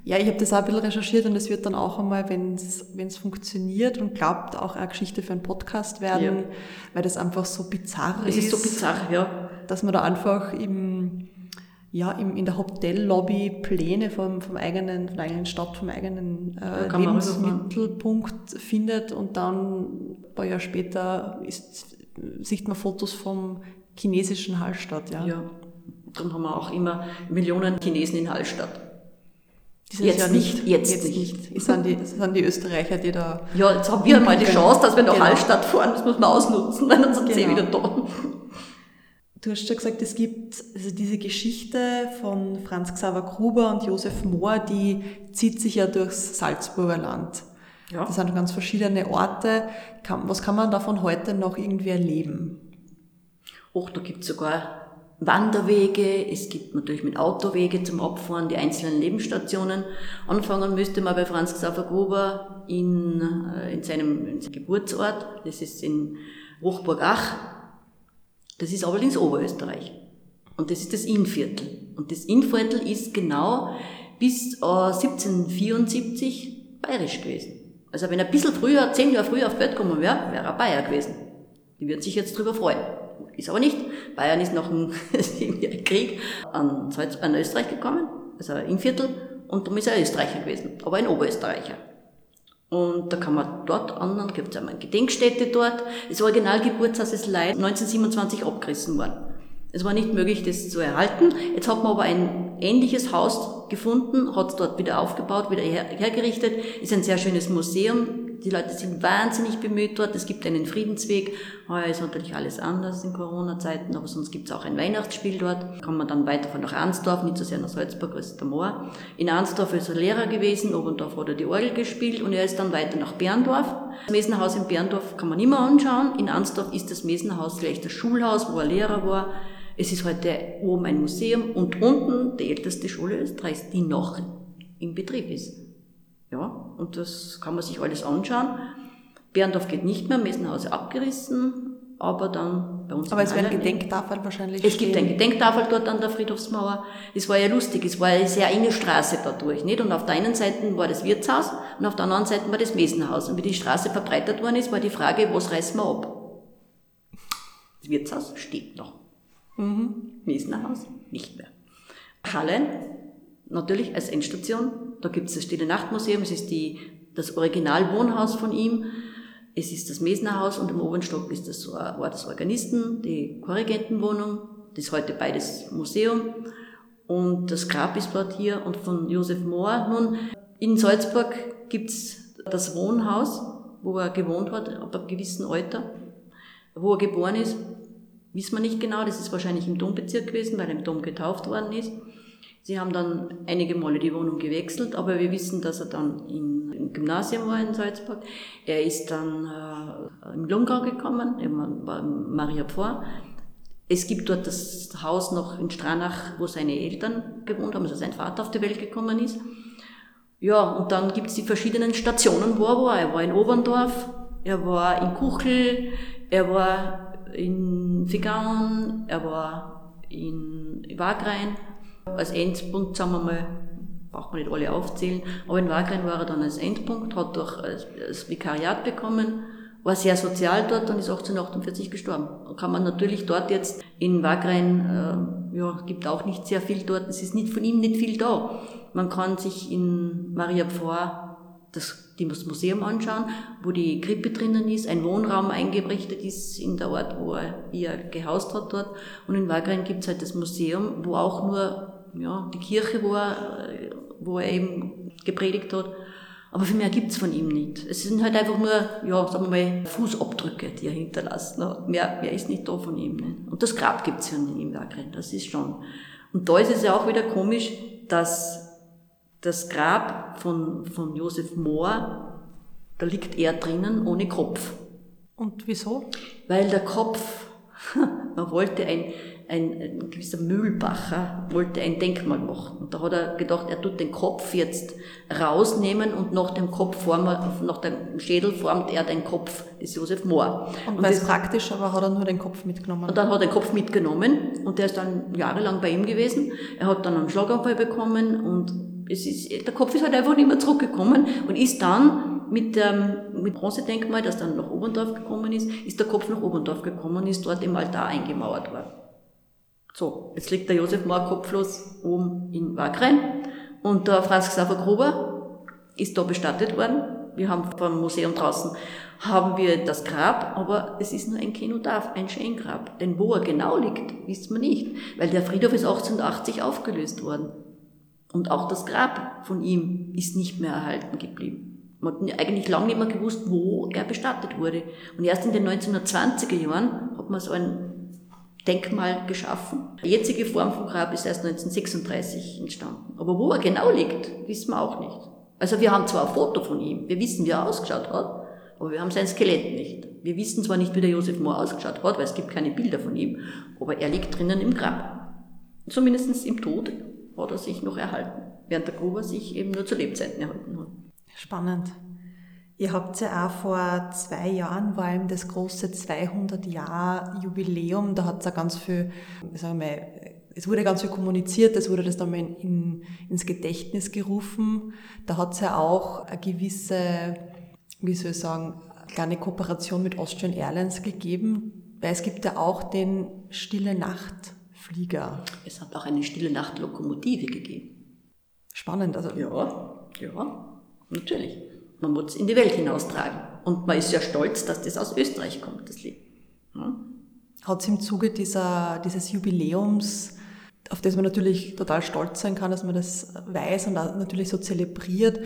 A: Ja, ich habe das auch ein bisschen recherchiert und es wird dann auch einmal, wenn es funktioniert und klappt, auch eine Geschichte für einen Podcast werden, ja. weil das einfach so bizarr
B: es ist.
A: Es
B: ist so bizarr, ja.
A: Dass man da einfach im ja, im, in der Hotellobby Pläne vom, vom eigenen, von der eigenen Stadt, vom eigenen äh, Lebensmittelpunkt findet und dann ein paar Jahre später ist, sieht man Fotos vom chinesischen Hallstatt. Ja.
B: ja, dann haben wir auch immer Millionen Chinesen in Hallstatt.
A: Dieses
B: Jetzt
A: Jahr
B: nicht, jetzt
A: jetzt
B: nicht.
A: nicht. Sind die, sind die Österreicher, die da.
B: Ja, jetzt haben wir mal die Chance, dass wir nach
A: Genau.
B: Hallstatt fahren, das muss man ausnutzen, dann sind sie
A: Genau.
B: wieder da.
A: Du hast schon gesagt, es gibt also diese Geschichte von Franz Xaver Gruber und Josef Mohr, die zieht sich ja durchs Salzburger Land.
B: Ja.
A: Das sind ganz verschiedene Orte. Was kann man davon heute noch irgendwie erleben?
B: Och, da gibt es sogar Wanderwege, es gibt natürlich mit Autowege zum Abfahren die einzelnen Lebensstationen. Anfangen müsste man bei Franz Xaver Gruber in, äh, in, seinem, in seinem Geburtsort, das ist in Hochburg-Ach, das ist allerdings Oberösterreich. Und das ist das Innviertel. Und das Innviertel ist genau bis äh, 1774 bayerisch gewesen. Also wenn er ein bisschen früher, zehn Jahre früher auf die Welt gekommen wäre, wäre er Bayer gewesen. Die würden sich jetzt drüber freuen. Ist aber nicht. Bayern ist nach dem Krieg an, Salz, an Österreich gekommen, also im Viertel, und darum ist er Österreicher gewesen, aber ein Oberösterreicher. Und da kann man dort an, dann gibt es einmal eine Gedenkstätte dort. Das Originalgeburtshaus ist leider 1927 abgerissen worden. Es war nicht möglich, das zu erhalten. Jetzt hat man aber ein ähnliches Haus gefunden, hat es dort wieder aufgebaut, wieder her hergerichtet. Ist ein sehr schönes Museum. Die Leute sind wahnsinnig bemüht dort. Es gibt einen Friedensweg. Heuer ist natürlich alles anders in Corona-Zeiten, aber sonst gibt es auch ein Weihnachtsspiel dort. Kann man dann weiterfahren nach Arnsdorf, nicht so sehr nach Salzburg als der Moor. In Arnsdorf ist er Lehrer gewesen, Oberndorf hat er die Orgel gespielt und er ist dann weiter nach Berndorf. Das Mesenhaus in Berndorf kann man mehr anschauen. In Arnsdorf ist das Mesenhaus gleich das Schulhaus, wo er Lehrer war. Es ist heute oben ein Museum und unten die älteste Schule Österreichs, die noch im Betrieb ist. Ja, und das kann man sich alles anschauen. Berndorf geht nicht mehr, Mesenhaus abgerissen, aber dann bei uns.
A: Aber es wäre
B: Heilern-
A: Gedenktafel wahrscheinlich.
B: es gibt
A: stehen.
B: eine Gedenktafel dort an der Friedhofsmauer. Es war ja lustig, es war eine sehr enge Straße dadurch, nicht? Und auf der einen Seite war das Wirtshaus und auf der anderen Seite war das Mesenhaus. Und wie die Straße verbreitert worden ist, war die Frage, was reißen wir ab? Das Wirtshaus steht noch. Mesenhaus nicht mehr. Hallen, natürlich als Endstation. Da gibt es das Stille Nachtmuseum, es ist die, das Originalwohnhaus von ihm. Es ist das Mesnerhaus und im oberen Stock ist das, war das Organisten, die Korrigentenwohnung. Das ist heute beides Museum. Und das Grab ist dort hier und von Josef Mohr. Nun, in Salzburg gibt's das Wohnhaus, wo er gewohnt hat, ab einem gewissen Alter. Wo er geboren ist, wissen wir nicht genau. Das ist wahrscheinlich im Dombezirk gewesen, weil er im Dom getauft worden ist. Sie haben dann einige Male die Wohnung gewechselt, aber wir wissen, dass er dann in, im Gymnasium war in Salzburg. Er ist dann äh, im Lungau gekommen, er war Maria Pfarr. Es gibt dort das Haus noch in Stranach, wo seine Eltern gewohnt haben, also sein Vater auf die Welt gekommen ist. Ja, und dann gibt's die verschiedenen Stationen, wo er war. Er war in Oberndorf, er war in Kuchel, er war in Figaun, er war in Wagrein. Als Endpunkt, sagen wir mal, braucht man nicht alle aufzählen, aber in Wagrein war er dann als Endpunkt, hat durch als Vikariat bekommen, war sehr sozial dort und ist 1848 gestorben. Kann man natürlich dort jetzt in Wagrein, äh, ja, gibt auch nicht sehr viel dort, es ist nicht von ihm nicht viel da. Man kann sich in Maria Pfarr das, das Museum anschauen, wo die Krippe drinnen ist, ein Wohnraum eingerichtet ist in der Ort, wo er, wie er gehaust hat dort. Und in Wagrein gibt es halt das Museum, wo auch nur ja, die Kirche, wo er, äh, wo er eben gepredigt hat. Aber viel mehr gibt's von ihm nicht. Es sind halt einfach nur, ja, sagen wir mal, Fußabdrücke, die er hinterlassen hat. Mehr, mehr ist nicht da von ihm. Nicht? Und das Grab gibt's ja in Wagrein, das ist schon. Und da ist es ja auch wieder komisch, dass das Grab von, von Josef Mohr, da liegt er drinnen ohne Kopf.
A: Und wieso?
B: Weil der Kopf, man wollte ein, ein, ein gewisser Mühlbacher wollte ein Denkmal machen. Und da hat er gedacht, er tut den Kopf jetzt rausnehmen und nach dem Kopf formt, nach dem Schädel formt er den Kopf des Josef Mohr.
A: Und weil es
B: das-
A: praktisch, aber hat er nur den Kopf mitgenommen.
B: und dann hat er den Kopf mitgenommen und der ist dann jahrelang bei ihm gewesen. Er hat dann einen Schlaganfall bekommen und es ist, der Kopf ist halt einfach nicht mehr zurückgekommen und ist dann mit dem mit Bronzedenkmal, das dann nach Oberndorf gekommen ist, ist der Kopf nach Oberndorf gekommen und ist dort im Altar eingemauert worden. So, jetzt liegt der Josef Mohr kopflos oben in Wagrein und der Franz Xaver Gruber ist da bestattet worden. Wir haben vom Museum draußen haben wir das Grab, aber es ist nur ein Kenotaph, ein Schengrab. Denn wo er genau liegt, wissen wir nicht, weil der Friedhof ist 1880 aufgelöst worden. Und auch das Grab von ihm ist nicht mehr erhalten geblieben. Man hat eigentlich lange nicht mehr gewusst, wo er bestattet wurde. Und erst in den 1920er Jahren hat man so ein Denkmal geschaffen. Die jetzige Form vom Grab ist erst 1936 entstanden. Aber wo er genau liegt, wissen wir auch nicht. Also wir haben zwar ein Foto von ihm, wir wissen, wie er ausgeschaut hat, aber wir haben sein Skelett nicht. Wir wissen zwar nicht, wie der Josef Mohr ausgeschaut hat, weil es gibt keine Bilder von ihm, aber er liegt drinnen im Grab. Zumindest im Tod hat er sich noch erhalten, während der Gruber sich eben nur zu Lebzeiten erhalten hat.
A: Spannend. Ihr habt ja auch vor zwei Jahren war eben das große 200-Jahr-Jubiläum. Da hat es ja ganz viel, sagen wir, es wurde ganz viel kommuniziert, es wurde das dann mal in, in, ins Gedächtnis gerufen. Da hat es ja auch eine gewisse, wie soll ich sagen, kleine Kooperation mit Austrian Airlines gegeben, weil es gibt ja auch den Stille Nacht Flieger.
B: Es hat auch eine Stille Nacht Lokomotive gegeben.
A: Spannend, also.
B: Ja, ja, natürlich. Man muss es in die Welt hinaustragen. Und man ist ja stolz, dass das aus Österreich kommt, das Lied. Ja.
A: Hat es im Zuge dieser, dieses Jubiläums, auf das man natürlich total stolz sein kann, dass man das weiß und natürlich so zelebriert,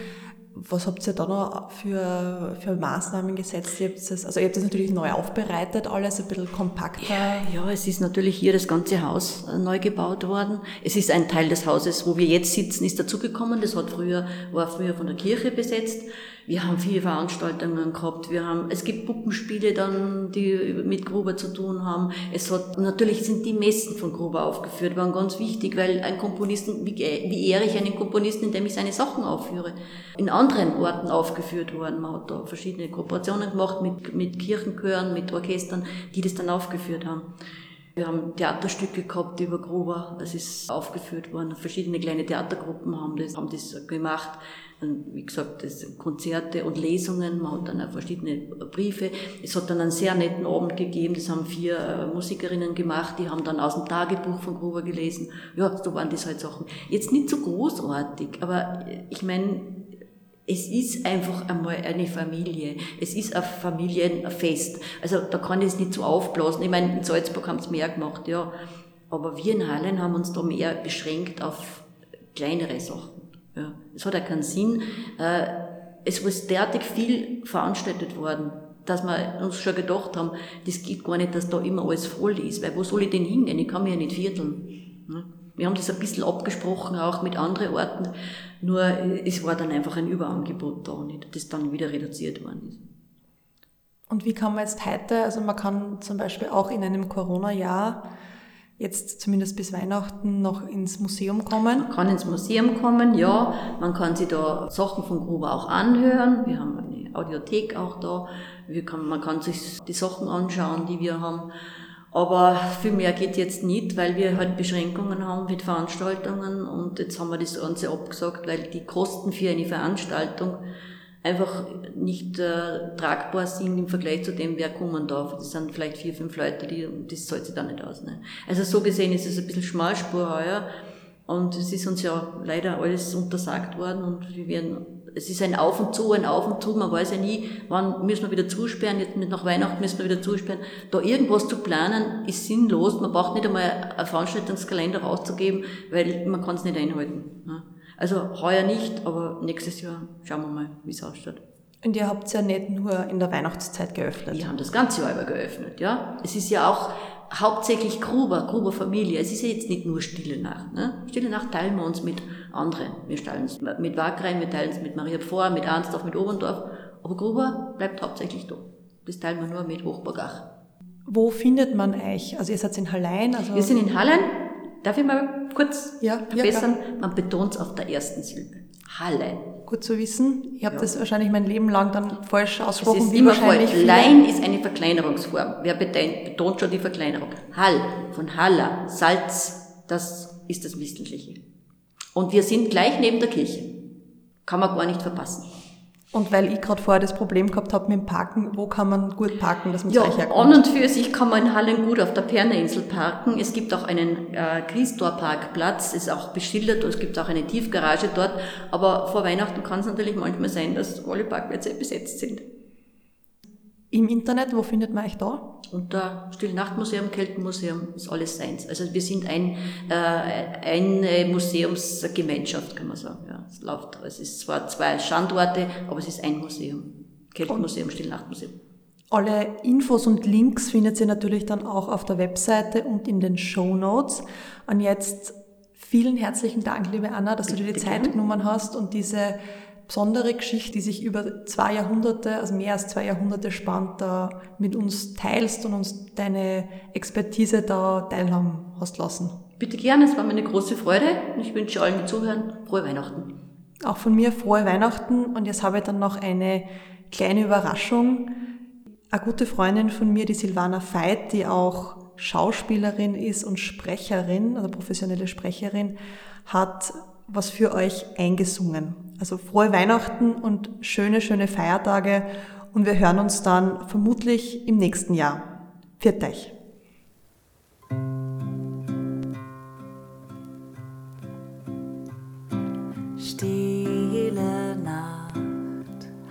A: was habt ihr da noch für, für Maßnahmen gesetzt? Ihr habt das, also ihr habt das natürlich neu aufbereitet, alles ein bisschen kompakter.
B: Ja, ja, es ist natürlich hier das ganze Haus äh, neu gebaut worden. Es ist ein Teil des Hauses, wo wir jetzt sitzen, ist dazugekommen. Das hat früher, war früher von der Kirche besetzt. Wir haben viele Veranstaltungen gehabt. Wir haben, es gibt Puppenspiele dann, die mit Gruber zu tun haben. Es hat, natürlich sind die Messen von Gruber aufgeführt, waren ganz wichtig, weil ein Komponisten, wie, wie ehre ich einen Komponisten, indem ich seine Sachen aufführe? In anderen Orten aufgeführt worden. Man hat da verschiedene Kooperationen gemacht mit, mit Kirchenchören, mit Orchestern, die das dann aufgeführt haben. Wir haben Theaterstücke gehabt über Gruber, das ist aufgeführt worden. Verschiedene kleine Theatergruppen haben das, haben das gemacht wie gesagt, das Konzerte und Lesungen, man hat dann auch verschiedene Briefe. Es hat dann einen sehr netten Abend gegeben, das haben vier äh, Musikerinnen gemacht, die haben dann aus dem Tagebuch von Gruber gelesen. Ja, so waren das halt Sachen. Jetzt nicht so großartig, aber ich meine, es ist einfach einmal eine Familie. Es ist ein Familienfest. Also da kann ich es nicht so aufblasen. Ich meine, in Salzburg haben es mehr gemacht, ja. Aber wir in Hallen haben uns da mehr beschränkt auf kleinere Sachen. Ja, es hat auch keinen Sinn. Äh, es ist derartig viel veranstaltet worden, dass wir uns schon gedacht haben, das geht gar nicht, dass da immer alles voll ist, weil wo soll ich denn hingehen? Ich kann mich ja nicht vierteln. Wir haben das ein bisschen abgesprochen, auch mit anderen Orten, nur es war dann einfach ein Überangebot da, nicht, das dann wieder reduziert worden ist.
A: Und wie kann man jetzt heute, also man kann zum Beispiel auch in einem Corona-Jahr jetzt zumindest bis Weihnachten noch ins Museum kommen?
B: Man kann ins Museum kommen, ja. Man kann sich da Sachen von Gruber auch anhören. Wir haben eine Audiothek auch da. Kann, man kann sich die Sachen anschauen, die wir haben. Aber viel mehr geht jetzt nicht, weil wir halt Beschränkungen haben mit Veranstaltungen und jetzt haben wir das Ganze abgesagt, weil die Kosten für eine Veranstaltung einfach nicht äh, tragbar sind im Vergleich zu dem, wer kommen darf. Das sind vielleicht vier, fünf Leute, die, das zahlt sich da nicht aus. Ne? Also so gesehen ist es ein bisschen Schmalspur heuer und es ist uns ja leider alles untersagt worden und wir werden, es ist ein Auf und Zu, ein Auf und Zu, man weiß ja nie, wann müssen wir wieder zusperren, jetzt nach Weihnachten müssen wir wieder zusperren. Da irgendwas zu planen ist sinnlos, man braucht nicht einmal einen Veranstaltungskalender rauszugeben, weil man kann es nicht einhalten. Ne? Also heuer nicht, aber nächstes Jahr schauen wir mal, wie es ausschaut.
A: Und ihr habt es ja nicht nur in der Weihnachtszeit geöffnet.
B: Wir haben das ganze Jahr über geöffnet, ja. Es ist ja auch hauptsächlich Gruber, Gruber Familie. Es ist ja jetzt nicht nur Stille Nacht. Ne? Stille Nacht teilen wir uns mit anderen. Wir teilen es mit Wagrein, wir teilen es mit Maria Pforr, mit Arnsdorf, mit Oberndorf. Aber Gruber bleibt hauptsächlich da. Das teilen wir nur mit Hochburgach.
A: Wo findet man euch? Also ihr seid in Hallein? Also
B: wir sind in Hallein. Darf ich mal kurz ja, verbessern? Ja, Man betont es auf der ersten Silbe. Halle.
A: Gut zu wissen. Ich habe ja. das wahrscheinlich mein Leben lang dann falsch ausgesprochen. Es
B: ist immer falsch. Lein ist eine Verkleinerungsform. Wer betont schon die Verkleinerung? Hall, von Haller, Salz, das ist das Wesentliche. Und wir sind gleich neben der Kirche. Kann man gar nicht verpassen.
A: Und weil ich gerade vorher das Problem gehabt habe mit dem Parken, wo kann man gut parken, dass man
B: ja, gleich herkommt? an und für sich kann man in Hallen gut auf der Pernerinsel parken. Es gibt auch einen äh, Christor-Parkplatz, ist auch beschildert, es gibt auch eine Tiefgarage dort. Aber vor Weihnachten kann es natürlich manchmal sein, dass alle Parkplätze besetzt sind.
A: Im Internet, wo findet man euch da?
B: Unter Stillnachtmuseum, Keltenmuseum ist alles eins. Also wir sind ein, äh, eine Museumsgemeinschaft, kann man sagen. Ja, es läuft, es ist zwar zwei Standorte, aber es ist ein Museum. Keltenmuseum, Stillnachtmuseum.
A: Alle Infos und Links findet ihr natürlich dann auch auf der Webseite und in den Show Notes. Und jetzt vielen herzlichen Dank, liebe Anna, dass du dir die Zeit genommen hast und diese besondere Geschichte, die sich über zwei Jahrhunderte, also mehr als zwei Jahrhunderte spannt, da mit uns teilst und uns deine Expertise da teilhaben hast lassen.
B: Bitte gerne, es war mir eine große Freude und ich wünsche allen, die zuhören, frohe Weihnachten.
A: Auch von mir frohe Weihnachten und jetzt habe ich dann noch eine kleine Überraschung. Eine gute Freundin von mir, die Silvana Veit, die auch Schauspielerin ist und Sprecherin, also professionelle Sprecherin, hat was für euch eingesungen. Also frohe Weihnachten und schöne, schöne Feiertage und wir hören uns dann vermutlich im nächsten Jahr. Viert euch!
C: Stille Nacht,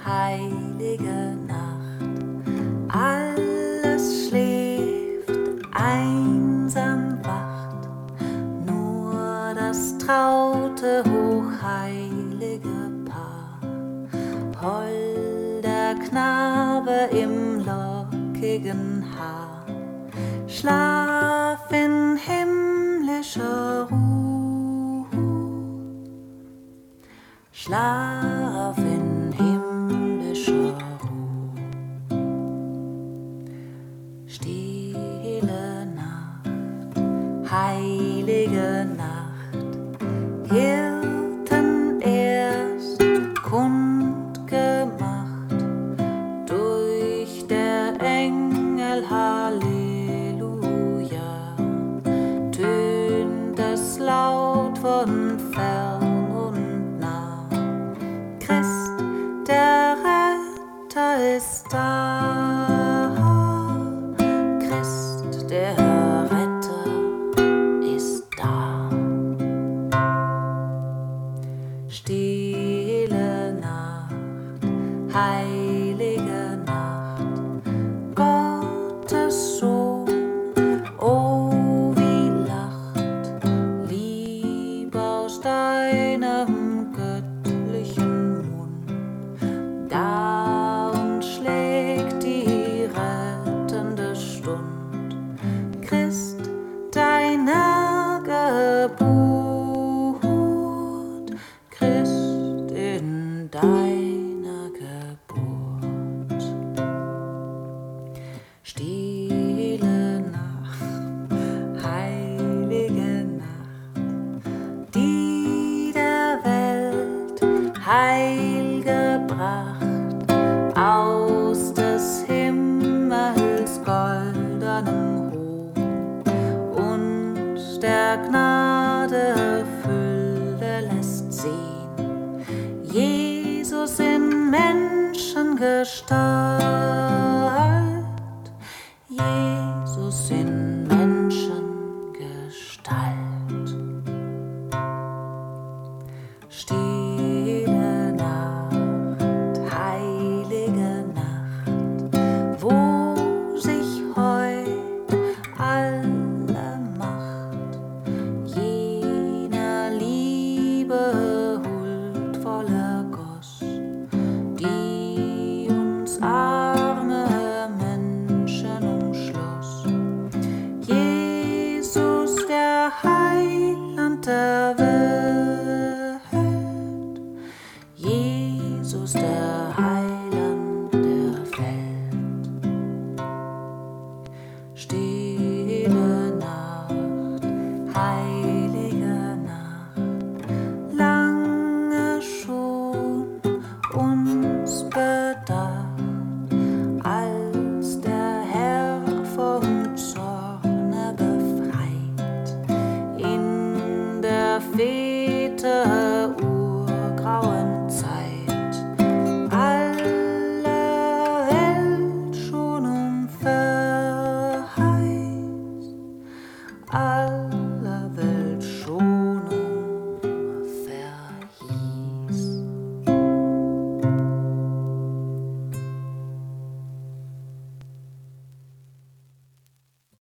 C: heilige Nacht, alles schläft, einsam wacht, nur das traute holder Knabe im lockigen Haar, schlaf in himmlischer Ruhe, schlaf in himmlischer Ruhe. Stille Nacht, heilige Nacht, Hirten
D: Väter